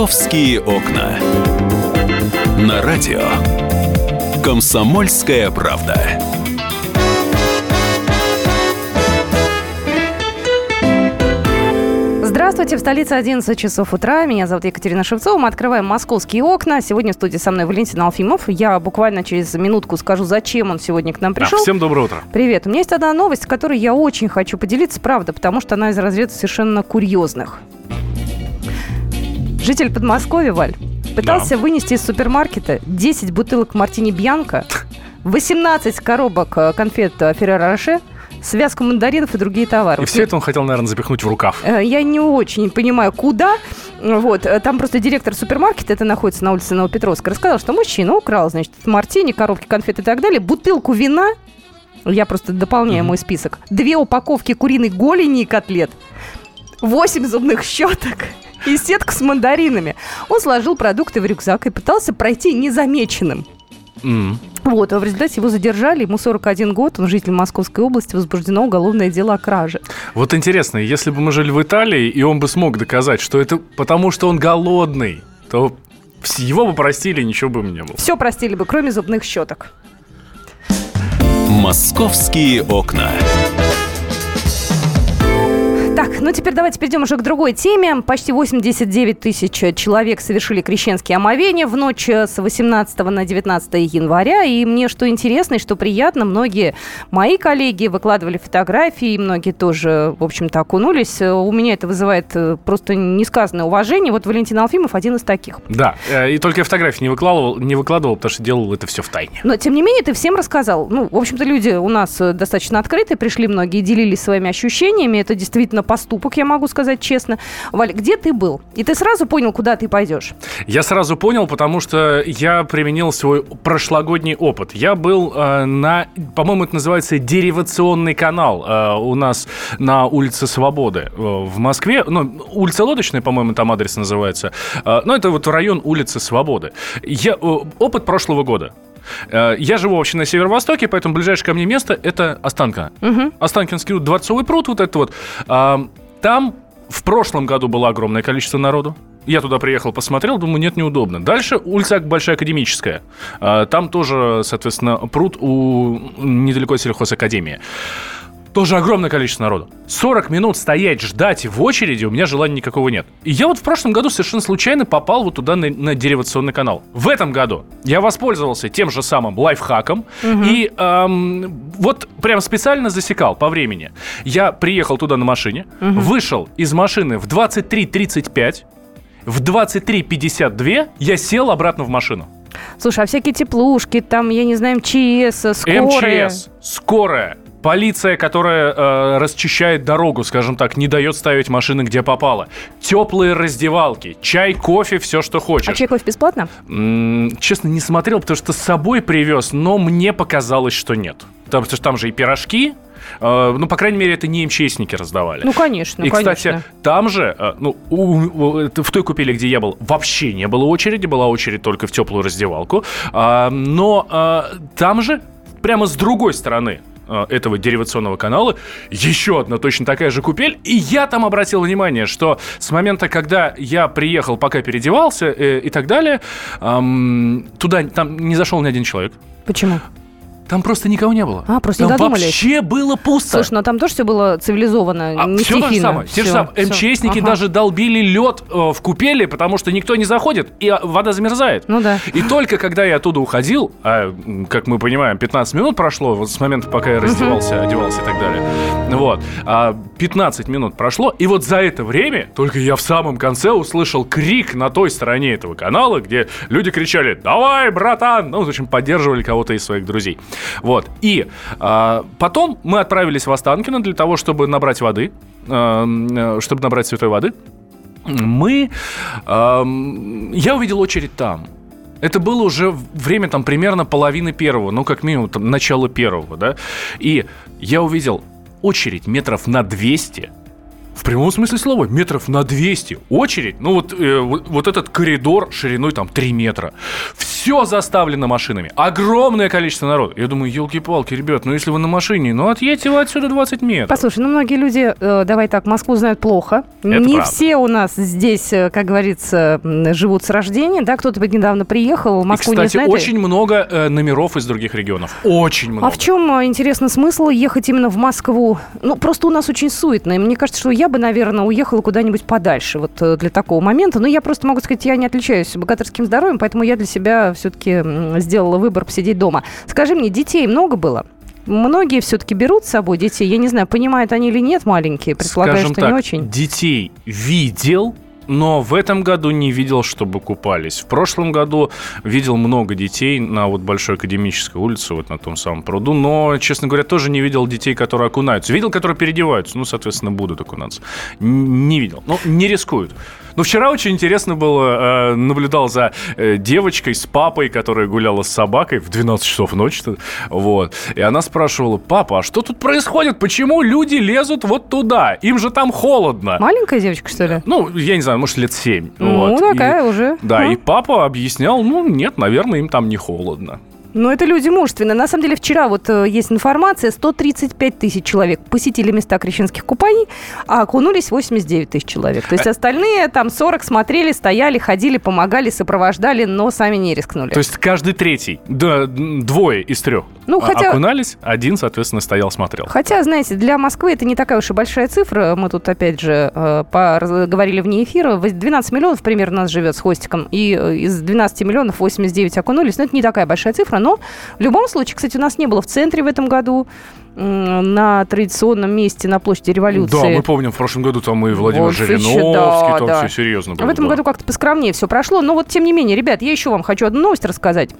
«Московские окна». На радио «Комсомольская правда». Здравствуйте, в столице 11 часов утра. Меня зовут Екатерина Шевцова. Мы открываем московские окна. Сегодня в студии со мной Валентин Алфимов. Я буквально через минутку скажу, зачем он сегодня к нам пришел. Да, всем доброе утро. Привет. У меня есть одна новость, которой я очень хочу поделиться, правда, потому что она из разряда совершенно курьезных. Житель Подмосковья, Валь, пытался да. вынести из супермаркета 10 бутылок мартини Бьянка, 18 коробок э, конфет Феррero Роше, связку мандаринов и другие товары. И все это он хотел, наверное, запихнуть в рукав. Э, я не очень понимаю, куда. Вот. Э, там просто директор супермаркета, это находится на улице Новопетровска, рассказал, что мужчина украл, значит, мартини, коробки конфет и так далее, бутылку вина, я просто дополняю mm-hmm. мой список, две упаковки куриной голени и котлет, восемь зубных щеток и сетку с мандаринами. Он сложил продукты в рюкзак и пытался пройти незамеченным. Mm. Вот, а в результате его задержали, ему 41 год, он житель Московской области, возбуждено уголовное дело о краже. Вот интересно, если бы мы жили в Италии, и он бы смог доказать, что это потому, что он голодный, то его бы простили, ничего бы не было. Все простили бы, кроме зубных щеток. Московские окна. Ну теперь давайте перейдем уже к другой теме. Почти 89 тысяч человек совершили крещенские омовения в ночь с 18 на 19 января. И мне что интересно и что приятно, многие мои коллеги выкладывали фотографии, многие тоже, в общем-то, окунулись. У меня это вызывает э, просто несказанное уважение. Вот Валентин Алфимов один из таких. Да, э, и только я фотографии не выкладывал, не выкладывал, потому что делал это все в тайне. Но, тем не менее, ты всем рассказал. Ну, в общем-то, люди у нас достаточно открыты, пришли многие, делились своими ощущениями. Это действительно поступок, я могу сказать честно. Валь, где ты был? И ты сразу понял, куда ты пойдешь? Я сразу понял, потому что я применил свой прошлогодний опыт. Я был э, на, по-моему, это называется деривационный канал э, у нас на улице Свободы э, в Москве. Ну, улица Лодочная, по-моему, там адрес называется. Э, ну, это вот район улицы Свободы. Я, э, опыт прошлого года. Э, я живу вообще на северо-востоке, поэтому ближайшее ко мне место – это Останка. Угу. Останкинский Дворцовый пруд, вот это вот. Там в прошлом году было огромное количество народу. Я туда приехал, посмотрел, думаю, нет, неудобно. Дальше улица Большая Академическая. А, там тоже, соответственно, пруд у недалеко от сельхозакадемии тоже огромное количество народу. 40 минут стоять, ждать в очереди, у меня желания никакого нет. И я вот в прошлом году совершенно случайно попал вот туда на, на деривационный канал. В этом году я воспользовался тем же самым лайфхаком угу. и эм, вот прям специально засекал по времени. Я приехал туда на машине, угу. вышел из машины в 23.35, в 23.52 я сел обратно в машину. Слушай, а всякие теплушки, там, я не знаю, МЧС, скорая... МЧС, скорая, Полиция, которая э, расчищает дорогу, скажем так, не дает ставить машины, где попало. Теплые раздевалки, чай, кофе, все, что хочешь. А чай, кофе бесплатно? М-м, честно, не смотрел, потому что с собой привез, но мне показалось, что нет. Потому что там же и пирожки, Uh, ну, по крайней мере, это не МЧСники раздавали. Ну, конечно, И, конечно. кстати, там же, uh, ну, у, у, в той купели, где я был, вообще не было очереди, была очередь только в теплую раздевалку. Uh, но там же, прямо с другой стороны, Э, этого деривационного канала еще одна точно такая же купель. И я там обратил внимание, что с момента, когда я приехал, пока переодевался э, и так далее, эм, туда там не зашел ни один человек. Почему? Там просто никого не было. А, просто там не додумались. вообще было пусто. Слушай, ну там тоже все было цивилизованно, а, не все стихийно. то же самое. Все, те же самые. МЧСники ага. даже долбили лед э, в купели, потому что никто не заходит, и вода замерзает. Ну да. И только когда я оттуда уходил, а, как мы понимаем, 15 минут прошло, вот с момента, пока я раздевался, одевался и так далее. Вот. А 15 минут прошло, и вот за это время только я в самом конце услышал крик на той стороне этого канала, где люди кричали «Давай, братан!» Ну, в общем, поддерживали кого-то из своих друзей. Вот. И а, потом мы отправились в Останкино для того, чтобы набрать воды, а, чтобы набрать святой воды. Мы... А, я увидел очередь там. Это было уже время там примерно половины первого, ну, как минимум, там, начало первого, да. И я увидел очередь метров на 200 в прямом смысле слова, метров на 200. Очередь, ну вот, э, вот, вот этот коридор шириной там 3 метра. Все заставлено машинами. Огромное количество народа. Я думаю, елки-палки, ребят, ну если вы на машине, ну отъедьте вы отсюда 20 метров. Послушай, ну многие люди, э, давай так, Москву знают плохо. Это Не правда. все у нас здесь, э, как говорится, живут с рождения, да, кто-то недавно приехал, И, Москву кстати, не знает. очень много э, номеров из других регионов. Очень много. А в чем, э, интересно, смысл ехать именно в Москву? Ну, просто у нас очень суетно. И мне кажется, что я бы, наверное, уехала куда-нибудь подальше вот э, для такого момента. Но я просто могу сказать, я не отличаюсь богатырским здоровьем, поэтому я для себя все-таки сделала выбор посидеть дома. Скажи мне, детей много было? Многие все-таки берут с собой детей. Я не знаю, понимают они или нет, маленькие. Предполагаю, Скажем что так, не очень. детей видел, но в этом году не видел, чтобы купались. В прошлом году видел много детей на вот Большой Академической улице, вот на том самом пруду, но, честно говоря, тоже не видел детей, которые окунаются. Видел, которые переодеваются, ну, соответственно, будут окунаться. Не видел. Ну, не рискуют. Но вчера очень интересно было, э, наблюдал за э, девочкой с папой, которая гуляла с собакой в 12 часов ночи. Вот. И она спрашивала, папа, а что тут происходит? Почему люди лезут вот туда? Им же там холодно. Маленькая девочка, что ли? Ну, я не знаю, может, лет 7. Ну, такая уже. Да, Ну. и папа объяснял, ну, нет, наверное, им там не холодно. Но это люди мужественные. На самом деле, вчера вот э, есть информация, 135 тысяч человек посетили места крещенских купаний, а окунулись 89 тысяч человек. То есть Э. остальные там 40 смотрели, стояли, ходили, помогали, сопровождали, но сами не рискнули. То есть каждый третий, да, двое из трех Ну, а- хотя- окунались, один, соответственно, стоял, смотрел. Хотя, знаете, для Москвы это не такая уж и большая цифра. Мы тут, опять же, э, говорили вне эфира. Вось- 12 миллионов примерно нас живет с хвостиком. И э, из 12 миллионов 89 окунулись. Но это не такая большая цифра. Но в любом случае, кстати, у нас не было в центре в этом году на традиционном месте на площади революции. Да, мы помним, в прошлом году там и Владимир Вот, Жириновский, да, там да. все серьезно было. В этом да. году как-то поскромнее все прошло. Но вот, тем не менее, ребят, я еще вам хочу одну новость рассказать.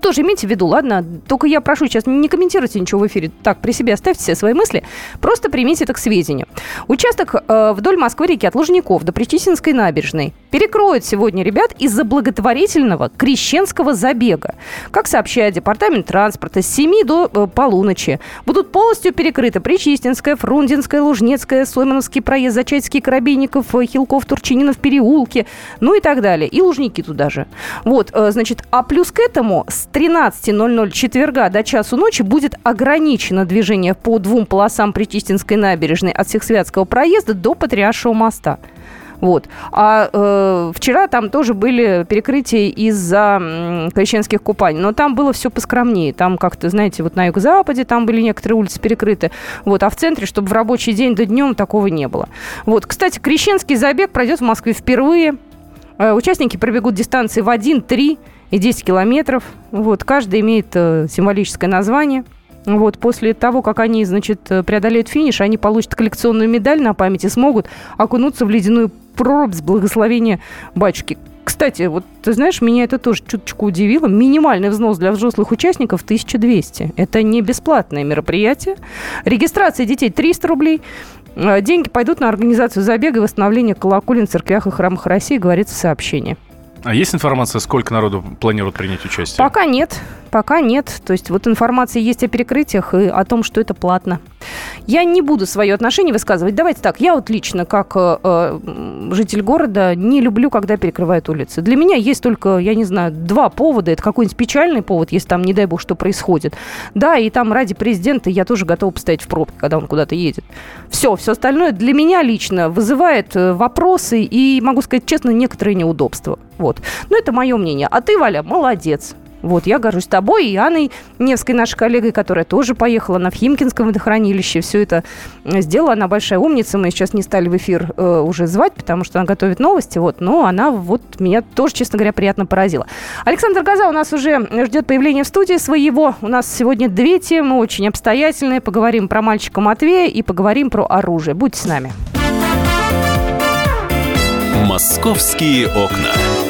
Тоже имейте в виду, ладно? Только я прошу сейчас не комментируйте ничего в эфире. Так, при себе оставьте все свои мысли. Просто примите это к сведению. Участок э, вдоль Москвы-реки от Лужников до Причистинской набережной перекроют сегодня ребят из-за благотворительного крещенского забега. Как сообщает Департамент транспорта, с 7 до э, полуночи будут полностью перекрыты Причистинская, Фрунзенская, Лужнецкая, Соймановский проезд, Зачатский, Коробейников, э, Хилков, Турчининов, переулки, ну и так далее. И Лужники туда же. Вот, э, значит, а плюс к этому с 13.00 четверга до часу ночи будет ограничено движение по двум полосам Причистинской набережной от Всехсвятского проезда до Патриаршего моста. Вот. А э, вчера там тоже были перекрытия из-за м, крещенских купаний. Но там было все поскромнее. Там как-то, знаете, вот на юго-западе там были некоторые улицы перекрыты. Вот. А в центре, чтобы в рабочий день до днем такого не было. Вот. Кстати, крещенский забег пройдет в Москве впервые. Э, Участники пробегут дистанции в 1, 3 и 10 километров. Вот. Каждый имеет э, символическое название. Вот, после того, как они, значит, э, преодолеют финиш, они получат коллекционную медаль на память и смогут окунуться в ледяную прорубь с благословения батюшки. Кстати, вот ты знаешь, меня это тоже чуточку удивило. Минимальный взнос для взрослых участников 1200. Это не бесплатное мероприятие. Регистрация детей 300 рублей. Э, Деньги пойдут на организацию забега и восстановление колоколен в церквях и храмах России, говорится в сообщении. А есть информация, сколько народу планирует принять участие? Пока нет, пока нет. То есть вот информация есть о перекрытиях и о том, что это платно. Я не буду свое отношение высказывать. Давайте так, я вот лично, как э, э, житель города, не люблю, когда перекрывают улицы. Для меня есть только, я не знаю, два повода. Это какой-нибудь печальный повод, если там, не дай бог, что происходит. Да, и там ради президента я тоже готова постоять в пробке, когда он куда-то едет. Все, все остальное для меня лично вызывает э, вопросы и, могу сказать честно, некоторые неудобства. Вот. Но это мое мнение. А ты, Валя, молодец. Вот, я горжусь тобой и Анной Невской, нашей коллегой, которая тоже поехала на Химкинском водохранилище. Все это э, сделала. Она большая умница. Мы сейчас не стали в эфир э, уже звать, потому что она готовит новости. Вот, но она вот меня тоже, честно говоря, приятно поразила. Александр Газа у нас уже ждет появления в студии своего. У нас сегодня две темы очень обстоятельные. Поговорим про мальчика Матвея и поговорим про оружие. Будьте с нами. «Московские окна».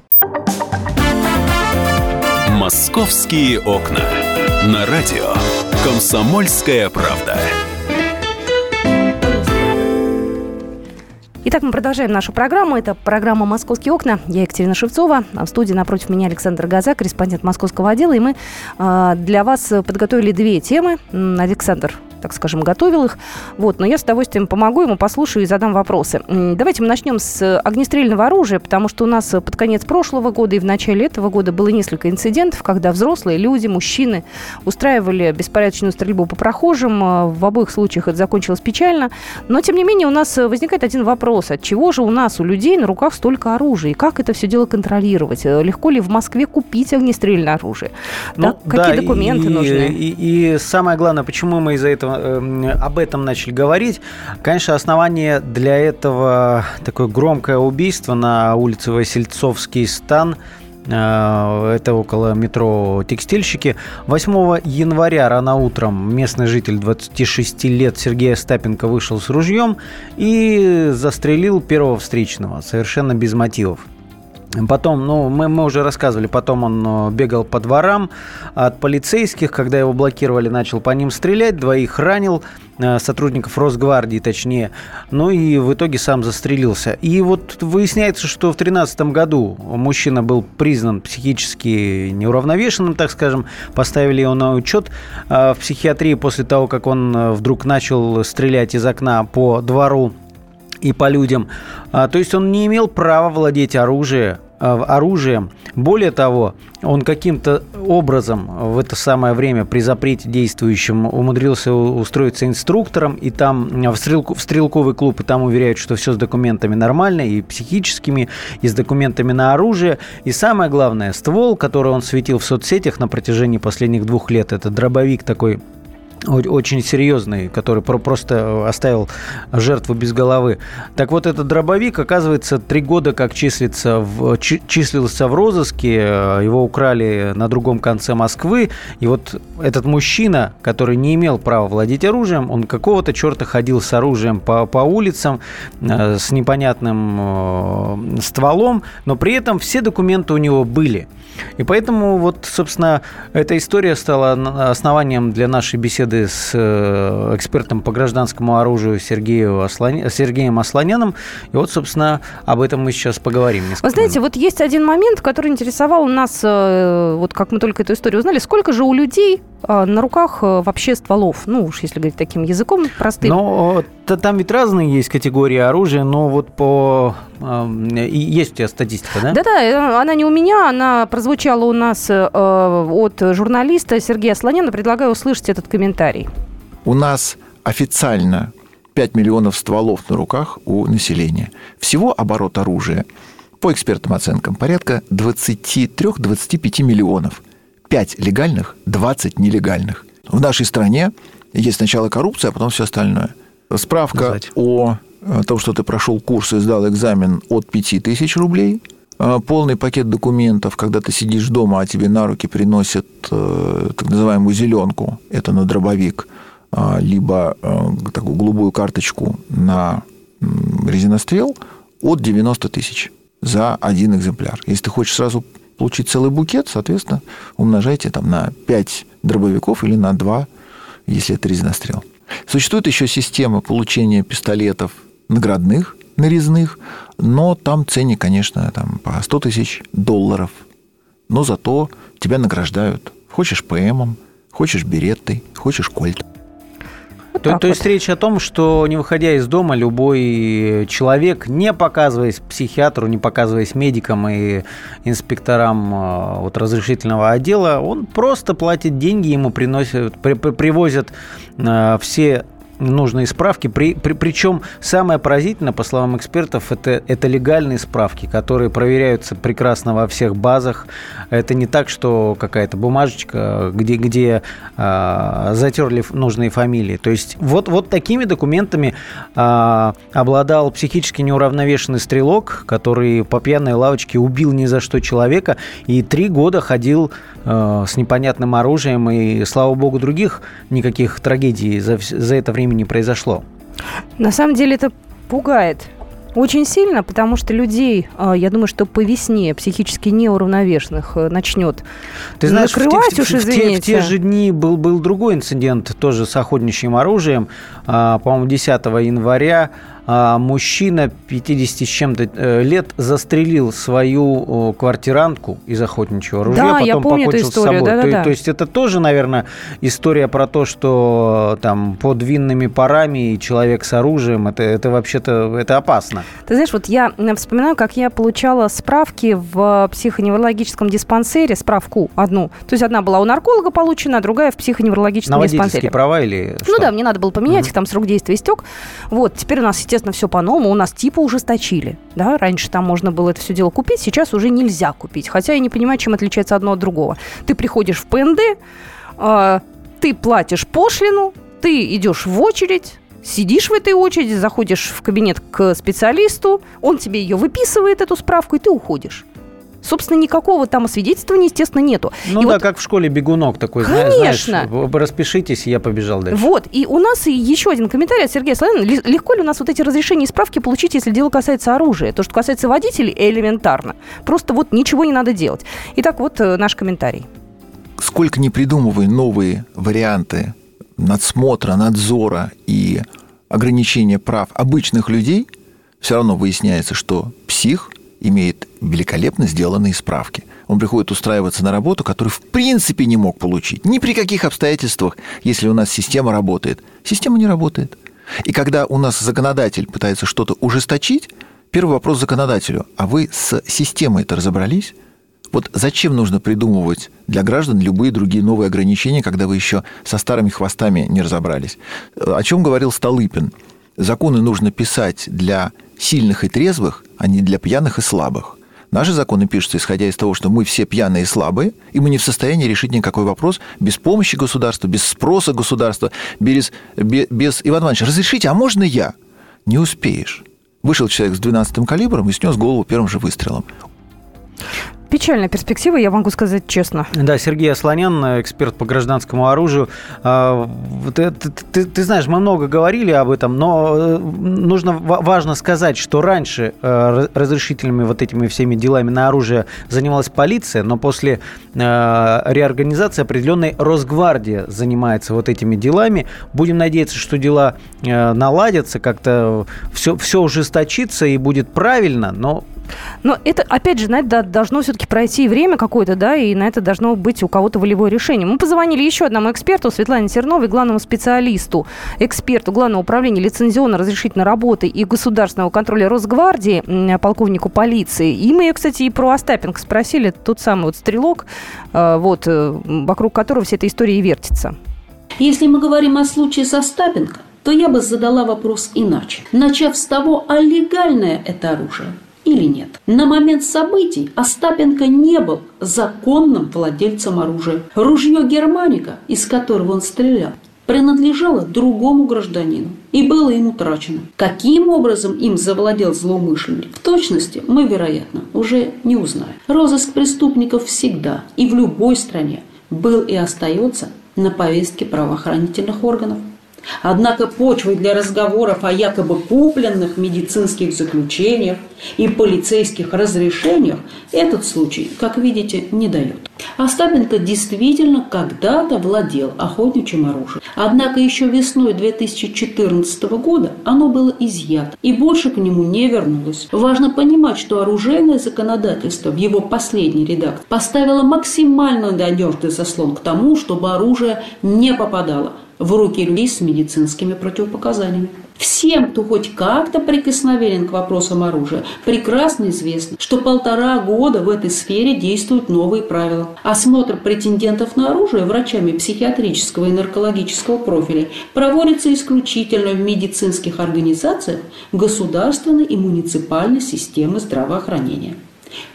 Московские окна. На радио Комсомольская правда. Итак, мы продолжаем нашу программу. Это программа «Московские окна». Я Екатерина Шевцова. А в студии напротив меня Александр Газа, корреспондент московского отдела. И мы э, для вас подготовили две темы. Александр так скажем, готовил их. Вот, но я с удовольствием помогу ему, послушаю и задам вопросы. Давайте мы начнем с огнестрельного оружия, потому что у нас под конец прошлого года и в начале этого года было несколько инцидентов, когда взрослые люди, мужчины устраивали беспорядочную стрельбу по прохожим. В обоих случаях это закончилось печально. Но, тем не менее, у нас возникает один вопрос. От чего же у нас, у людей на руках столько оружия? И как это все дело контролировать? Легко ли в Москве купить огнестрельное оружие? Ну, да, какие да, документы и, нужны? И, и самое главное, почему мы из-за этого э, об этом начали говорить. Конечно, основание для этого такое громкое убийство на улице Васильцовский стан э, это около метро «Текстильщики». 8 января рано утром местный житель 26 лет Сергей Остапенко вышел с ружьем и застрелил первого встречного, совершенно без мотивов. Потом, ну, мы, мы уже рассказывали, потом он э, бегал по дворам от полицейских, когда его блокировали, начал по ним стрелять, двоих ранил, э, сотрудников Росгвардии точнее, ну и в итоге сам застрелился. И вот выясняется, что в 2013 году мужчина был признан психически неуравновешенным, так скажем, поставили его на учет э, в психиатрии после того, как он вдруг начал стрелять из окна по двору и по людям. А, то есть он не имел права владеть оружием, оружием. Более того, он каким-то образом в это самое время при запрете действующем умудрился устроиться инструктором, и там в, стрелку, в стрелковый клуб, и там уверяют, что все с документами нормально, и психическими, и с документами на оружие. И самое главное, ствол, который он светил в соцсетях на протяжении последних двух лет, это дробовик такой очень серьезный, который просто оставил жертву без головы. Так вот, этот дробовик, оказывается, три года как числится в, числился в розыске, его украли на другом конце Москвы, и вот этот мужчина, который не имел права владеть оружием, он какого-то черта ходил с оружием по, по улицам, э, с непонятным э, стволом, но при этом все документы у него были. И поэтому вот, собственно, эта история стала основанием для нашей беседы с э, экспертом по гражданскому оружию Сергеем, Асланя... Сергеем Асланяном. И вот, собственно, об этом мы сейчас поговорим. Вы знаете, минут. вот есть один момент, который интересовал нас, э, вот как мы только эту историю узнали, сколько же у людей на руках вообще стволов? Ну уж если говорить таким языком простым. Но там ведь разные есть категории оружия, но вот по... Есть у тебя статистика, да? Да-да, она не у меня, она прозвучала у нас от журналиста Сергея Слоняна. Предлагаю услышать этот комментарий комментарий. У нас официально 5 миллионов стволов на руках у населения. Всего оборот оружия, по экспертным оценкам, порядка 23-25 миллионов. 5 легальных, 20 нелегальных. В нашей стране есть сначала коррупция, а потом все остальное. Справка Знаете. о том, что ты прошел курс и сдал экзамен от 5 тысяч рублей – а, полный пакет документов, когда ты сидишь дома, а тебе на руки приносят э, так называемую зеленку, это на дробовик, либо э, такую голубую карточку на резинострел от 90 тысяч за один экземпляр. Если ты хочешь сразу получить целый букет, соответственно, умножайте там на 5 дробовиков или на 2, если это резинострел. Существует еще система получения пистолетов наградных, нарезных, но там ценник, конечно, там по 100 тысяч долларов. Но зато тебя награждают. Хочешь ПМом, хочешь береттой, хочешь кольт. Вот то, то есть речь о том, что не выходя из дома, любой человек, не показываясь психиатру, не показываясь медикам и инспекторам э, вот, разрешительного отдела, он просто платит деньги, ему приносят, при, привозят э, все нужные справки. При, при, причем самое поразительное, по словам экспертов, это, это легальные справки, которые проверяются прекрасно во всех базах. Это не так, что какая-то бумажечка, где, где а, затерли нужные фамилии. То есть вот, вот такими документами а, обладал психически неуравновешенный стрелок, который по пьяной лавочке убил ни за что человека и три года ходил а, с непонятным оружием. И, слава богу, других никаких трагедий за, за это время не произошло. На самом деле это пугает. Очень сильно, потому что людей, а, я думаю, что по весне психически неуравновешенных э, начнет Ты знаешь, накрывать в, те, уж, в, те, в извините. те же дни был, был другой инцидент, тоже с охотничьим оружием. А, По-моему, 10 января мужчина 50 с чем-то э, лет застрелил свою квартирантку из охотничьего ружья, Да, потом я помню эту покончил с историю, собой. да-да-да. То, то есть это тоже, наверное, история про то, что там под винными парами и человек с оружием, это, это вообще-то это опасно. Ты знаешь, вот я вспоминаю, как я получала справки в психоневрологическом диспансере, справку одну. То есть одна была у нарколога получена, а другая в психоневрологическом На диспансере. права или Ну что? да, мне надо было поменять их, там срок действия истек. Вот, теперь у нас, естественно, все по-новому. У нас типа ужесточили. Да? Раньше там можно было это все дело купить, сейчас уже нельзя купить. Хотя я не понимаю, чем отличается одно от другого. Ты приходишь в ПНД, э, ты платишь пошлину, ты идешь в очередь, сидишь в этой очереди, заходишь в кабинет к специалисту, он тебе ее выписывает, эту справку, и ты уходишь. Собственно, никакого там освидетельствования, естественно, нету. Ну И да, вот как в школе бегунок такой, Конечно. знаешь, распишитесь, я побежал дальше. Вот, и у нас и еще один комментарий от Сергея Славина. Легко ли у нас вот эти разрешения и справки получить, если дело касается оружия? То, что касается водителей, элементарно. Просто вот ничего не надо делать. Итак, вот э, наш комментарий. сколько не придумывай новые варианты надсмотра, надзора и ограничения прав обычных людей, все равно выясняется, что псих имеет великолепно сделанные справки. Он приходит устраиваться на работу, которую в принципе не мог получить. Ни при каких обстоятельствах, если у нас система работает. Система не работает. И когда у нас законодатель пытается что-то ужесточить, первый вопрос законодателю. А вы с системой это разобрались? Вот зачем нужно придумывать для граждан любые другие новые ограничения, когда вы еще со старыми хвостами не разобрались? О чем говорил Столыпин? Законы нужно писать для сильных и трезвых, а не для пьяных и слабых. Наши законы пишутся, исходя из того, что мы все пьяные и слабые, и мы не в состоянии решить никакой вопрос без помощи государства, без спроса государства, без, без, без Иван Иванович, разрешите, а можно я? Не успеешь. Вышел человек с 12-м калибром и снес голову первым же выстрелом. Печальная перспектива, я могу сказать честно. Да, Сергей Асланян, эксперт по гражданскому оружию. А, Ты, ты- ты знаешь, мы много говорили об этом, но э, нужно ва- важно сказать, что раньше э, раз- разрешительными вот этими всеми делами на оружие занималась полиция, но после э, реорганизации определенной Росгвардия занимается вот этими делами. Будем надеяться, что дела наладятся, как-то все, все ужесточится и будет правильно, но Но это, опять же, на это должно все-таки пройти время какое-то, да, и на это должно быть у кого-то волевое решение. Мы позвонили еще одному эксперту, Светлане Терновой, главному специалисту, эксперту Главного управления лицензионно-разрешительной работы и государственного контроля Росгвардии, полковнику полиции. И мы кстати, и про Остапенко спросили, тот самый вот стрелок, э, вот, э, вокруг которого вся эта история и вертится. Если мы говорим о случае со Остапенко, то я бы задала вопрос иначе. Начав с того, а легальное это оружие или нет. На момент событий Остапенко не был законным владельцем оружия. Ружье Германика, из которого он стрелял, принадлежало другому гражданину и было им утрачено. Каким образом им завладел злоумышленник, в точности мы, вероятно, уже не узнаем. Розыск преступников всегда и в любой стране был и остается на повестке правоохранительных органов. Однако почвы для разговоров о якобы купленных медицинских заключениях и полицейских разрешениях этот случай, как видите, не дает. Остапенко действительно когда-то владел охотничьим оружием. Однако еще весной 2014 года оно было изъято и больше к нему не вернулось. Важно понимать, что оружейное законодательство в его последней редакции поставило максимально надежный заслон к тому, чтобы оружие не попадало в руки людей с медицинскими противопоказаниями. Всем, кто хоть как-то прикосновенен к вопросам оружия, прекрасно известно, что полтора года в этой сфере действуют новые правила. Осмотр претендентов на оружие врачами психиатрического и наркологического профиля проводится исключительно в медицинских организациях государственной и муниципальной системы здравоохранения.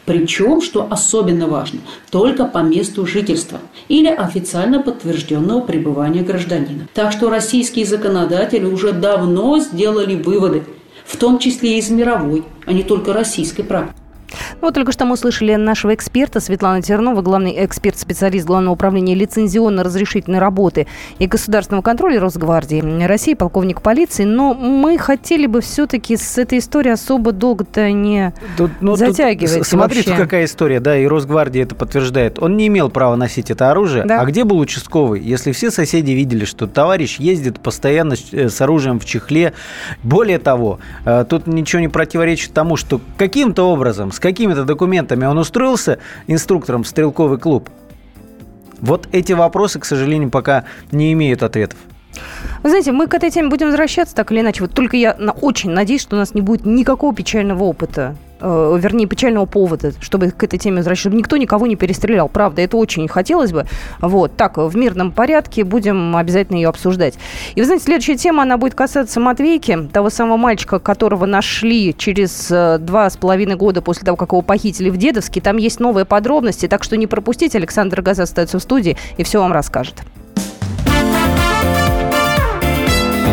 Причем, что особенно важно, только по месту жительства или официально подтвержденного пребывания гражданина. Так что российские законодатели уже давно сделали выводы, в том числе и из мировой, а не только российской практики. Вот только что мы услышали нашего эксперта Светлана Тернова, главный эксперт-специалист Главного управления лицензионно-разрешительной работы и государственного контроля Росгвардии России, полковник полиции. Но мы хотели бы все-таки с этой историей особо долго-то не Тут, ну, затягивать. Тут, смотрите, вообще. какая история, да, и Росгвардия это подтверждает. Он не имел права носить это оружие. Да. А где был участковый? Если все соседи видели, что товарищ ездит постоянно с э, оружием в чехле. Более того, э, тут ничего не противоречит тому, что каким-то образом, с какими-то документами он устроился инструктором в стрелковый клуб. Вот эти вопросы, к сожалению, пока не имеют ответов. Вы знаете, мы к этой теме будем возвращаться так или иначе. Вот только я очень надеюсь, что у нас не будет никакого печального опыта. Э, вернее, печального повода, чтобы к этой теме возвращаться, чтобы никто никого не перестрелял. Правда, это очень хотелось бы. Вот, так, в мирном порядке будем обязательно ее обсуждать. И вы знаете, следующая тема, она будет касаться Матвейки, того самого мальчика, которого нашли через э, два с половиной года после того, как его похитили в Дедовске. Там есть новые подробности, так что не пропустите. Александр Газа остается в студии и все вам расскажет.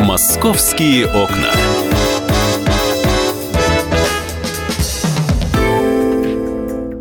«Московские окна».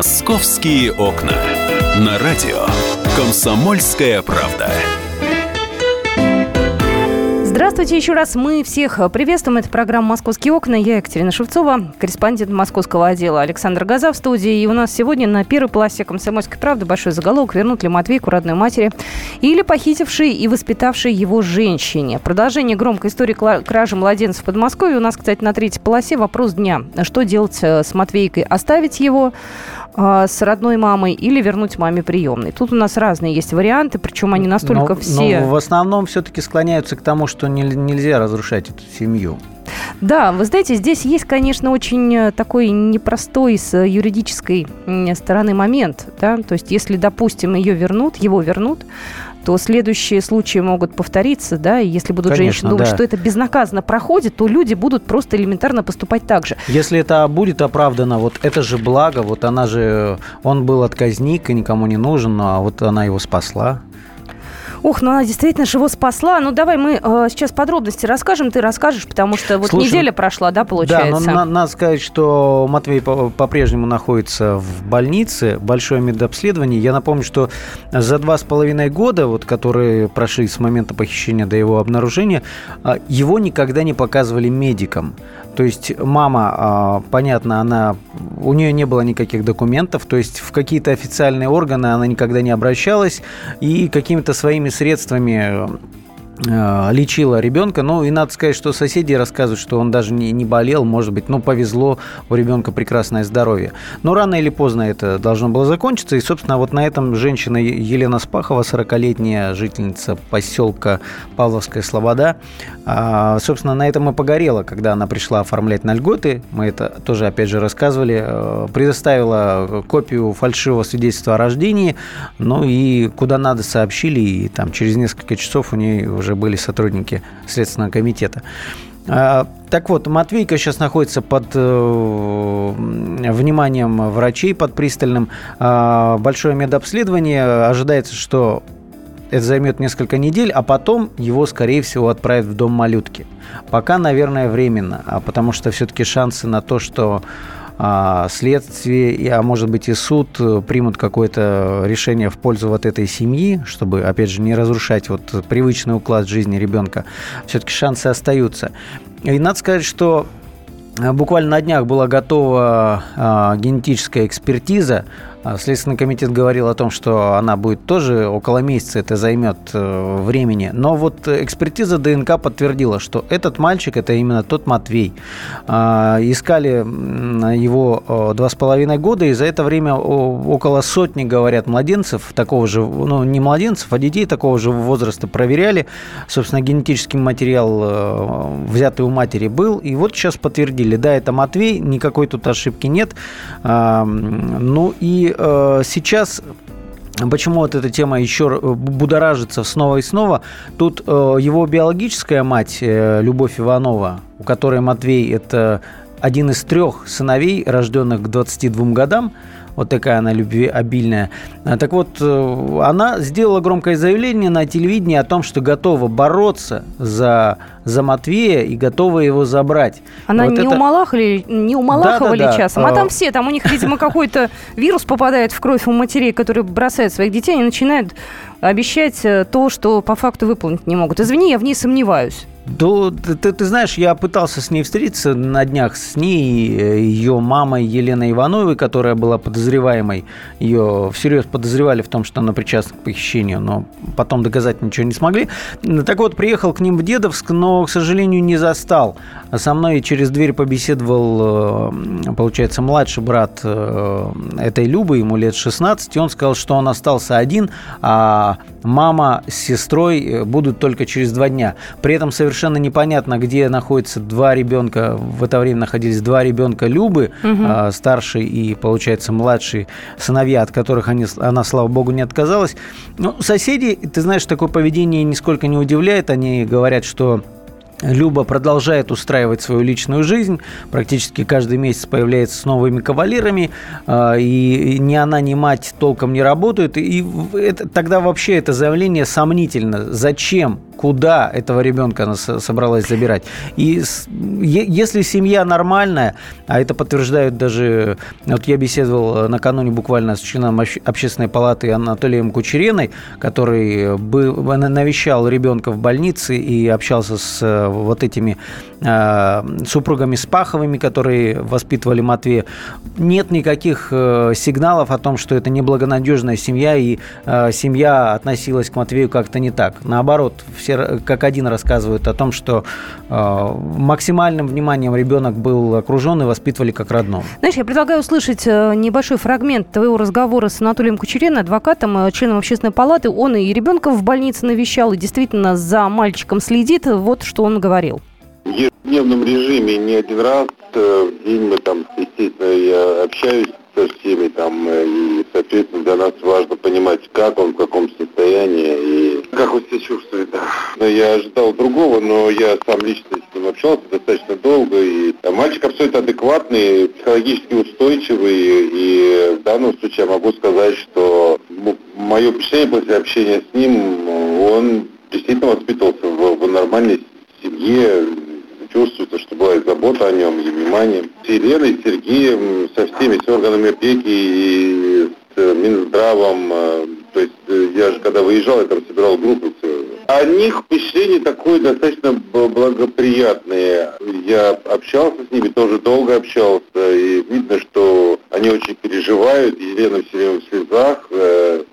«Московские окна». На радио «Комсомольская правда». Здравствуйте еще раз. Мы всех приветствуем. Это программа «Московские окна». Я Екатерина Шевцова, корреспондент московского отдела Александр Газа в студии. И у нас сегодня на первой полосе «Комсомольской правды» большой заголовок «Вернут ли Матвейку родной матери или похитившей и воспитавшей его женщине». Продолжение громкой истории кражи младенцев в Подмосковье. У нас, кстати, на третьей полосе вопрос дня. Что делать э, с Матвейкой? Оставить его э, с родной мамой или вернуть маме приемной? Тут у нас разные есть варианты, причем они настолько но, все... но в основном все-таки склоняются к тому, что нель- нельзя разрушать эту семью. Да, вы знаете, здесь есть, конечно, очень э, такой непростой с э, юридической стороны момент. Да? То есть, если, допустим, ее вернут, его вернут, то следующие случаи могут повториться, да, и если будут Конечно, женщины думать, да. что это безнаказанно проходит, то люди будут просто элементарно поступать так же. Если это будет оправдано, вот это же благо, вот она же, он был отказник и никому не нужен, а вот она его спасла. Ух, ну она действительно же его спасла. Ну давай мы э, сейчас подробности расскажем, ты расскажешь, потому что вот Слушай, неделя прошла, да, получается? Да, но на- надо сказать, что Матвей по- по-прежнему находится в больнице, большое медобследование. Я напомню, что за два с половиной года, вот, которые прошли с момента похищения до его обнаружения, а, его никогда не показывали медикам. То есть мама, а, понятно, она, у нее не было никаких документов, то есть в какие-то официальные органы она никогда не обращалась и какими-то своими средствами лечила ребенка. Ну, и надо сказать, что соседи рассказывают, что он даже не, не болел, может быть, ну, повезло, у ребенка прекрасное здоровье. Но рано или поздно это должно было закончиться. И, собственно, вот на этом женщина Елена Спахова, 40-летняя жительница поселка Павловская Слобода, а, собственно, на этом и погорела, когда она пришла оформлять на льготы. Мы это тоже, опять же, рассказывали. э, Предоставила копию фальшивого свидетельства о рождении, ну и куда надо сообщили, и там через несколько часов у нее уже были сотрудники Следственного комитета. А, Так вот, Матвейка сейчас находится под э, вниманием врачей, под пристальным. А, Большое медобследование. Ожидается, что это займет несколько недель, а потом его, скорее всего, отправят в дом малютки. Пока, наверное, временно, а потому что все-таки шансы на то, что следствие, и, а может быть и суд э, примут какое-то решение в пользу вот этой семьи, чтобы, опять же, не разрушать вот привычный уклад жизни ребенка, все-таки шансы остаются. И надо сказать, что э, Буквально на днях была готова а, генетическая экспертиза А Следственный комитет говорил о том, что она будет тоже около месяца, это займет э, времени. Но вот экспертиза ДНК подтвердила, что этот мальчик это именно тот Матвей. А, Искали его два с половиной года, и за это время около сотни, говорят, младенцев такого же, ну не младенцев, а детей такого же возраста проверяли. Собственно, генетический материал, э, взятый у матери, был. И вот сейчас подтвердили, да, это Матвей, никакой тут ошибки нет. А, Ну и э, сейчас Почему вот эта тема еще будоражится снова и снова? Тут э, его биологическая мать, э, Любовь Иванова, у которой Матвей – это один из трех сыновей, рожденных к 22 годам, вот такая она любвеобильная. А, Так вот, э, она сделала громкое заявление на телевидении о том, что готова бороться за, за Матвея и готова его забрать. Она Вот не, это- умалахали, не умалаховали Да-да-да. часом, а А. там все, там у них, видимо, какой-то вирус попадает в кровь у матерей, которые бросают своих детей, они начинают обещать э, то, что по факту выполнить не могут. Извини, я в ней сомневаюсь. Да, ты, ты- знаешь, я пытался с ней встретиться на днях с ней, ее мамой Еленой Ивановой, которая была подозреваемой. Ее всерьез подозревали в том, что она причастна к похищению, но потом доказать ничего не смогли. Так вот, приехал к ним в Дедовск, но, к сожалению, не застал. Со мной через дверь побеседовал, э, получается, младший брат э, этой Любы, ему лет 16, и он сказал, что он остался один, а мама с сестрой э, будут только через два дня. При этом совершенно непонятно, где находятся два ребенка. В это время находились два ребенка Любы, а, старший и, получается, младший сыновья, от которых они, она, слава богу, не отказалась. Ну, соседи, ты знаешь, такое поведение нисколько не удивляет. Они говорят, что Люба продолжает устраивать свою личную жизнь, практически каждый месяц появляется с новыми кавалерами, а, и ни она, ни мать толком не работают, и это- тогда вообще это заявление сомнительно. Зачем? Куда этого ребенка она со- собралась забирать? И если семья нормальная, а это подтверждают даже... Вот я беседовал э, накануне буквально с членом обще- общественной палаты Анатолием Кучереной, который был, навещал ребенка в больнице и общался с э, вот этими э, супругами Спаховыми, которые воспитывали Матвея. Нет никаких э, сигналов о том, что это неблагонадежная семья, и э, семья относилась к Матвею как-то не так. Наоборот, все как один рассказывают о том, что максимальным вниманием ребенок был окружен и воспитывали как родного. Знаешь, я предлагаю услышать небольшой фрагмент твоего разговора с Анатолием Кучериным, адвокатом, членом общественной палаты. Он и ребенка в больнице навещал, и действительно за мальчиком следит. Вот что он говорил. В ежедневном режиме не один раз э, в день мы там, естественно, я общаюсь со всеми там, э, и, соответственно, для нас важно понимать, как он, в каком состоянии и как он себя чувствует. Да. Но я ожидал другого, но я сам лично с ним общался достаточно долго, и э, мальчик абсолютно адекватный, психологически устойчивый, и в данном случае я могу сказать, что мое впечатление после общения с ним, он действительно воспитывался в, в нормальной семье, чувствуется, что была и забота о нем, и внимание. С Еленой, с Сергеем, со всеми, с органами опеки и с э, Минздравом. э, То есть э, я же когда выезжал, я там собирал группу. всё. О них впечатление такое достаточно благоприятное. Я общался с ними, тоже долго общался, и видно, что они очень переживают. Елена все время в слезах.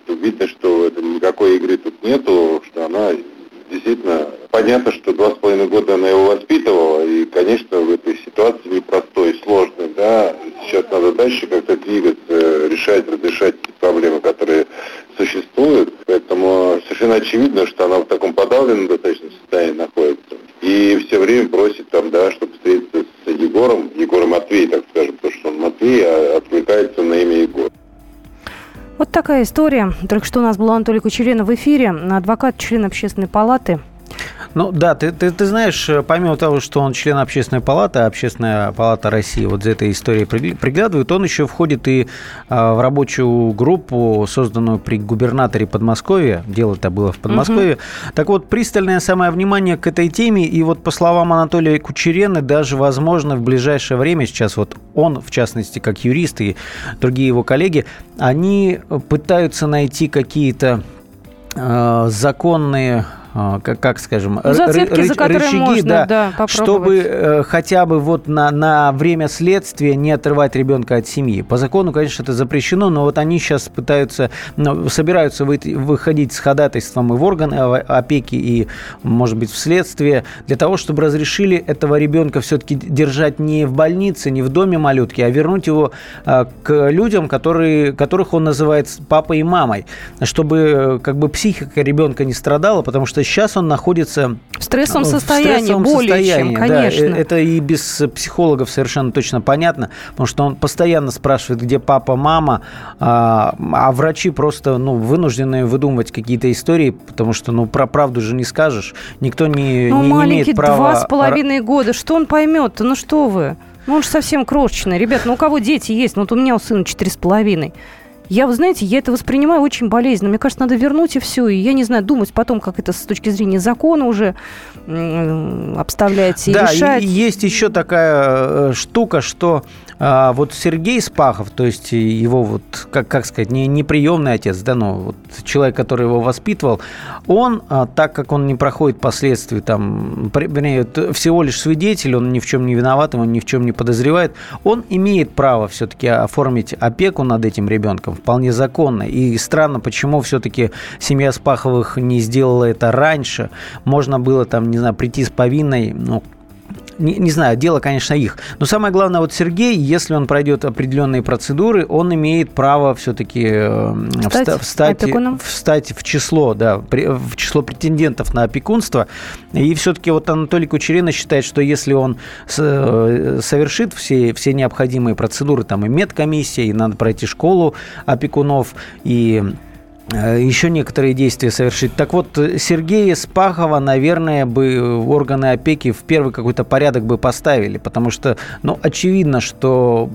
Видно, что это никакой игры тут нету, что она действительно понятно, что два с половиной года она его воспитывала, и, конечно, в этой ситуации непростой, сложной, да, сейчас надо дальше как-то двигаться, решать, разрешать те проблемы, которые существуют, поэтому совершенно очевидно, что она в таком подавленном достаточно состоянии находится, и все время просит там, да, чтобы встретиться с Егором, Егором Матвей, так скажем, потому что он Матвей, а откликается на имя Егор. Вот такая история. Только что у нас был Анатолий Кучеренов в эфире, адвокат, член общественной палаты. Ну да, ты, ты, ты знаешь, э, помимо того, что он член общественной палаты, а общественная палата России вот за этой историей пригля- приглядывает, он еще входит и а, в рабочую группу, созданную при губернаторе Подмосковья. Дело-то было в Подмосковье. Так вот, пристальное самое внимание к этой теме, и вот по словам Анатолия Кучерена, даже, возможно, в ближайшее время, сейчас вот он, в частности, как юрист и другие его коллеги, они пытаются найти какие-то э, законные как, как скажем, Ну, зацепки, за которые можно, да, попробовать. чтобы э, хотя бы вот на, на время следствия не отрывать ребенка от семьи. По закону, конечно, это запрещено, но вот они сейчас пытаются, ну, собираются выходить с ходатайством и в органы опеки, и, может быть, в следствие, для того, чтобы разрешили этого ребенка все-таки держать не в больнице, не в доме малютки, а вернуть его а, к людям, которые, которых он называет папой и мамой, чтобы э, как бы психика ребенка не страдала, потому что сейчас он находится В стрессовом в состоянии, стрессовом более состоянии, чем, да. конечно. Э, это и без психологов совершенно точно понятно, потому что он постоянно спрашивает, где папа, мама, а, а врачи просто ну, вынуждены выдумывать какие-то истории, потому что ну про правду же не скажешь, никто не, Ну, не, не имеет права. два с половиной года, что он поймет-то? Ну, что вы? Ну, он же совсем крошечный. Ребят, ну, у кого дети есть? Ну, вот у меня у сына четыре с половиной. Я, вы знаете, я это воспринимаю очень болезненно. Мне кажется, надо вернуть и все. И я не знаю, думать потом, как это с точки зрения закона уже обставляется и Да, решать. и есть еще такая э, штука, что а, вот Сергей Спахов, то есть его вот, как, как сказать, не, не приемный отец, да, но вот человек, который его воспитывал, он, а, так как он не проходит последствий, там, вернее, всего лишь свидетель, он ни в чем не виноват, он ни в чем не подозревает, он имеет право все-таки оформить опеку над этим ребенком, вполне законно. И странно, почему все-таки семья Спаховых не сделала это раньше. Можно было там, не знаю, прийти с повинной, ну, не, не знаю, дело, конечно, их. Но самое главное, вот Сергей, если он пройдет определенные процедуры, он имеет право все-таки Стать встать, опекуном? встать в число, да, в число претендентов на опекунство. И все-таки вот Анатолий Кучерина считает, что если он э, совершит все, все необходимые процедуры, там и медкомиссия, и надо пройти школу опекунов, и э, еще некоторые действия совершить. Так вот, э, Сергея Спахова, наверное, бы органы опеки в первый какой-то порядок бы поставили, потому что, ну, очевидно, что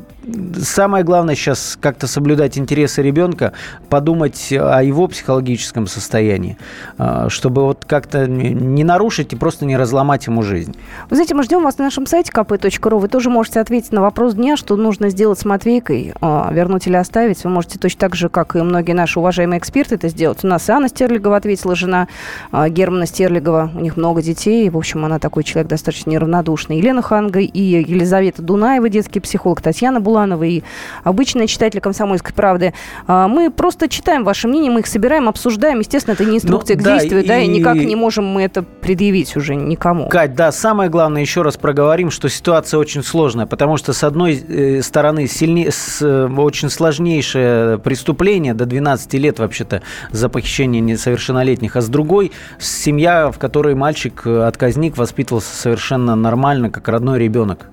самое главное сейчас как-то соблюдать интересы ребенка, подумать о его психологическом состоянии, э, чтобы вот как-то не не нарушить и просто не разломать ему жизнь. Вы знаете, мы ждем вас на нашем сайте kp.ru. Вы тоже можете ответить на вопрос дня, что нужно сделать с Матвейкой, а, вернуть или оставить. Вы можете точно так же, как и многие наши уважаемые эксперты, это сделать. У нас и Анна Стерлигова ответила, жена а, Германа Стерлигова. У них много детей. В общем, она такой человек достаточно неравнодушный. Елена Ханга и Елизавета Дунаева, детский психолог, Татьяна Буланова и обычные читатели «Комсомольской правды». А, Мы просто читаем ваше мнение, мы их собираем, обсуждаем. Естественно, это не инструкция Ну, к да, действию, да, и и- никак не можем мы это предъявить уже никому. Кать, да, самое главное, еще раз проговорим, что ситуация очень сложная, потому что, с одной э, стороны, сильне, с, э, очень сложнейшее преступление, до 12 лет вообще-то за похищение несовершеннолетних, а с другой, семья, в которой мальчик, э, отказник, воспитывался совершенно нормально, как родной ребенок.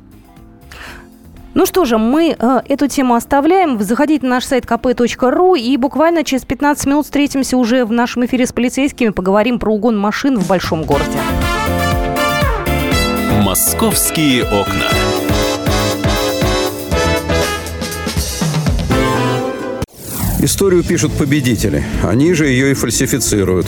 Ну что же, мы э, эту тему оставляем. Заходите на наш сайт kp.ru и буквально через 15 минут встретимся уже в нашем эфире с полицейскими. Поговорим про угон машин в большом городе. «Московские окна». Историю пишут победители. Они же ее и фальсифицируют.